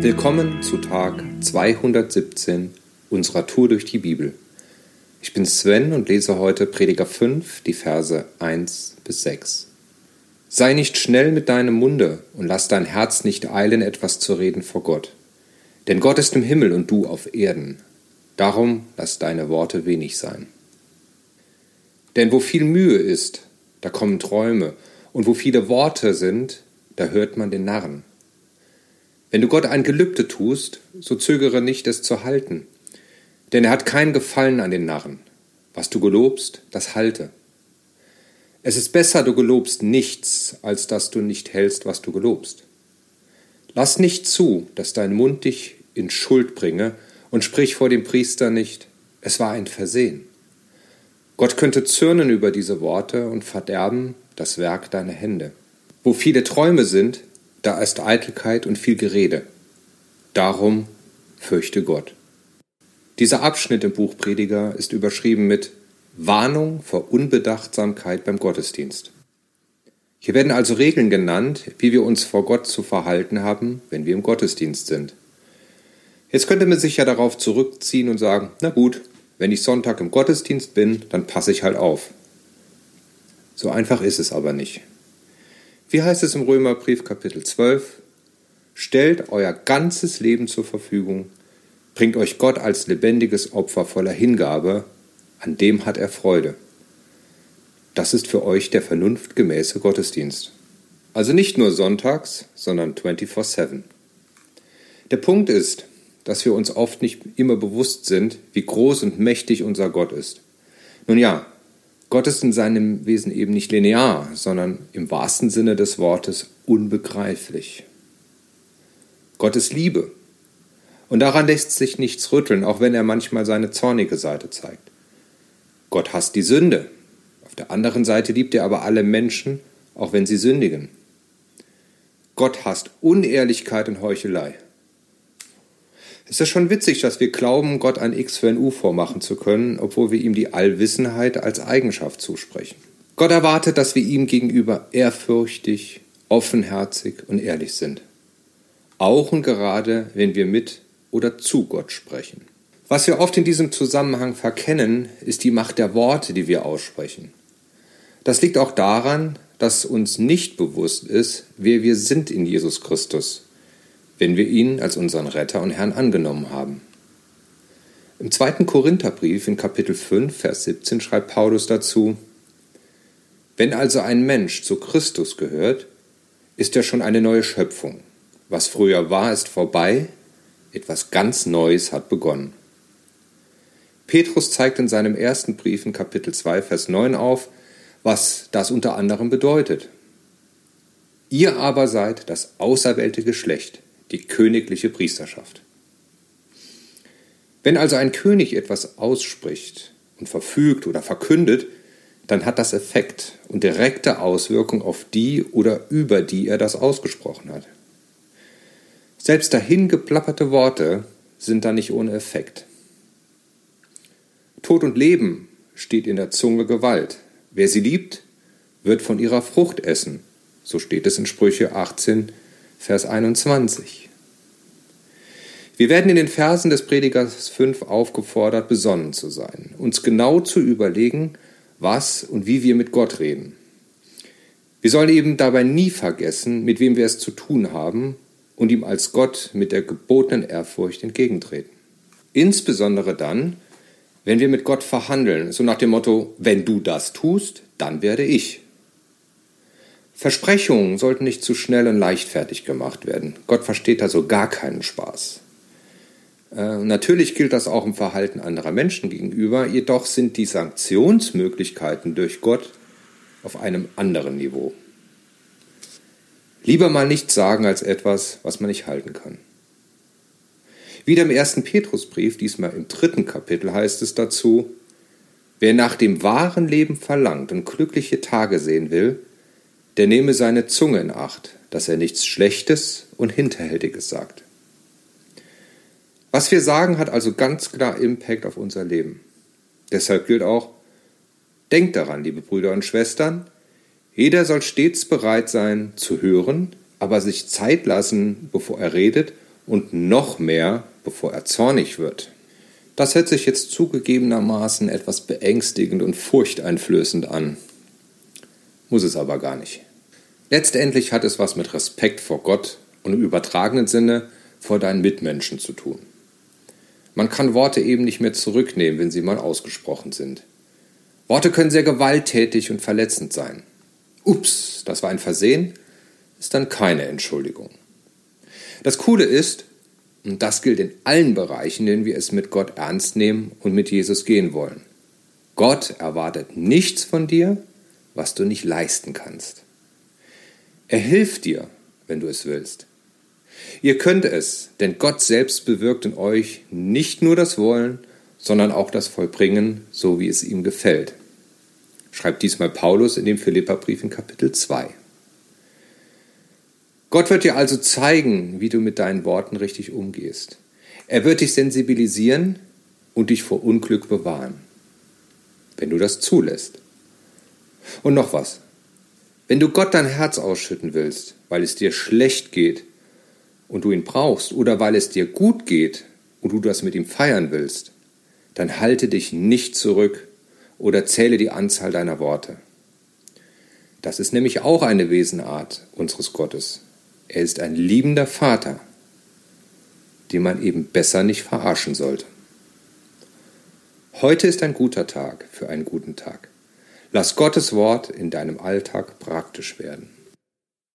Willkommen zu Tag 217 unserer Tour durch die Bibel. Ich bin Sven und lese heute Prediger 5, die Verse 1 bis 6. Sei nicht schnell mit deinem Munde und lass dein Herz nicht eilen, etwas zu reden vor Gott. Denn Gott ist im Himmel und du auf Erden. Darum lass deine Worte wenig sein. Denn wo viel Mühe ist, da kommen Träume, und wo viele Worte sind, da hört man den Narren. Wenn du Gott ein Gelübde tust, so zögere nicht, es zu halten. Denn er hat kein Gefallen an den Narren. Was du gelobst, das halte. Es ist besser, du gelobst nichts, als dass du nicht hältst, was du gelobst. Lass nicht zu, dass dein Mund dich in Schuld bringe, und sprich vor dem Priester nicht, es war ein Versehen. Gott könnte zürnen über diese Worte und verderben das Werk deiner Hände. Wo viele Träume sind, da ist Eitelkeit und viel Gerede. Darum fürchte Gott. Dieser Abschnitt im Buch Prediger ist überschrieben mit Warnung vor Unbedachtsamkeit beim Gottesdienst. Hier werden also Regeln genannt, wie wir uns vor Gott zu verhalten haben, wenn wir im Gottesdienst sind. Jetzt könnte man sich ja darauf zurückziehen und sagen, na gut, wenn ich Sonntag im Gottesdienst bin, dann passe ich halt auf. So einfach ist es aber nicht. Wie heißt es im Römerbrief Kapitel 12? Stellt euer ganzes Leben zur Verfügung, bringt euch Gott als lebendiges Opfer voller Hingabe, an dem hat er Freude. Das ist für euch der vernunftgemäße Gottesdienst. Also nicht nur sonntags, sondern 24-7. Der Punkt ist, dass wir uns oft nicht immer bewusst sind, wie groß und mächtig unser Gott ist. Nun ja, Gott ist in seinem Wesen eben nicht linear, sondern im wahrsten Sinne des Wortes unbegreiflich. Gott ist Liebe. Und daran lässt sich nichts rütteln, auch wenn er manchmal seine zornige Seite zeigt. Gott hasst die Sünde. Auf der anderen Seite liebt er aber alle Menschen, auch wenn sie sündigen. Gott hasst Unehrlichkeit und Heuchelei. Es ist schon witzig, dass wir glauben, Gott ein X für ein U vormachen zu können, obwohl wir ihm die Allwissenheit als Eigenschaft zusprechen. Gott erwartet, dass wir ihm gegenüber ehrfürchtig, offenherzig und ehrlich sind. Auch und gerade, wenn wir mit oder zu Gott sprechen. Was wir oft in diesem Zusammenhang verkennen, ist die Macht der Worte, die wir aussprechen. Das liegt auch daran, dass uns nicht bewusst ist, wer wir sind in Jesus Christus wenn wir ihn als unseren Retter und Herrn angenommen haben. Im zweiten Korintherbrief in Kapitel 5, Vers 17 schreibt Paulus dazu, Wenn also ein Mensch zu Christus gehört, ist er schon eine neue Schöpfung. Was früher war, ist vorbei, etwas ganz Neues hat begonnen. Petrus zeigt in seinem ersten Brief in Kapitel 2, Vers 9 auf, was das unter anderem bedeutet. Ihr aber seid das auserwählte Geschlecht, die königliche Priesterschaft. Wenn also ein König etwas ausspricht und verfügt oder verkündet, dann hat das Effekt und direkte Auswirkung auf die oder über die er das ausgesprochen hat. Selbst dahingeplapperte Worte sind da nicht ohne Effekt. Tod und Leben steht in der Zunge Gewalt. Wer sie liebt, wird von ihrer Frucht essen. So steht es in Sprüche 18, Vers 21. Wir werden in den Versen des Predigers 5 aufgefordert, besonnen zu sein, uns genau zu überlegen, was und wie wir mit Gott reden. Wir sollen eben dabei nie vergessen, mit wem wir es zu tun haben und ihm als Gott mit der gebotenen Ehrfurcht entgegentreten. Insbesondere dann, wenn wir mit Gott verhandeln, so nach dem Motto, wenn du das tust, dann werde ich. Versprechungen sollten nicht zu schnell und leichtfertig gemacht werden. Gott versteht also gar keinen Spaß. Äh, natürlich gilt das auch im Verhalten anderer Menschen gegenüber, jedoch sind die Sanktionsmöglichkeiten durch Gott auf einem anderen Niveau. Lieber mal nichts sagen als etwas, was man nicht halten kann. Wieder im ersten Petrusbrief, diesmal im dritten Kapitel, heißt es dazu, wer nach dem wahren Leben verlangt und glückliche Tage sehen will, der nehme seine Zunge in Acht, dass er nichts Schlechtes und Hinterhältiges sagt. Was wir sagen, hat also ganz klar Impact auf unser Leben. Deshalb gilt auch, denkt daran, liebe Brüder und Schwestern, jeder soll stets bereit sein zu hören, aber sich Zeit lassen, bevor er redet und noch mehr, bevor er zornig wird. Das hört sich jetzt zugegebenermaßen etwas beängstigend und furchteinflößend an. Muss es aber gar nicht. Letztendlich hat es was mit Respekt vor Gott und im übertragenen Sinne vor deinen Mitmenschen zu tun. Man kann Worte eben nicht mehr zurücknehmen, wenn sie mal ausgesprochen sind. Worte können sehr gewalttätig und verletzend sein. Ups, das war ein Versehen, ist dann keine Entschuldigung. Das Coole ist, und das gilt in allen Bereichen, in denen wir es mit Gott ernst nehmen und mit Jesus gehen wollen. Gott erwartet nichts von dir, was du nicht leisten kannst. Er hilft dir, wenn du es willst. Ihr könnt es, denn Gott selbst bewirkt in euch nicht nur das Wollen, sondern auch das Vollbringen, so wie es ihm gefällt. Schreibt diesmal Paulus in dem Philipperbrief in Kapitel 2. Gott wird dir also zeigen, wie du mit deinen Worten richtig umgehst. Er wird dich sensibilisieren und dich vor Unglück bewahren, wenn du das zulässt. Und noch was. Wenn du Gott dein Herz ausschütten willst, weil es dir schlecht geht und du ihn brauchst, oder weil es dir gut geht und du das mit ihm feiern willst, dann halte dich nicht zurück oder zähle die Anzahl deiner Worte. Das ist nämlich auch eine Wesenart unseres Gottes. Er ist ein liebender Vater, den man eben besser nicht verarschen sollte. Heute ist ein guter Tag für einen guten Tag. Lass Gottes Wort in deinem Alltag praktisch werden.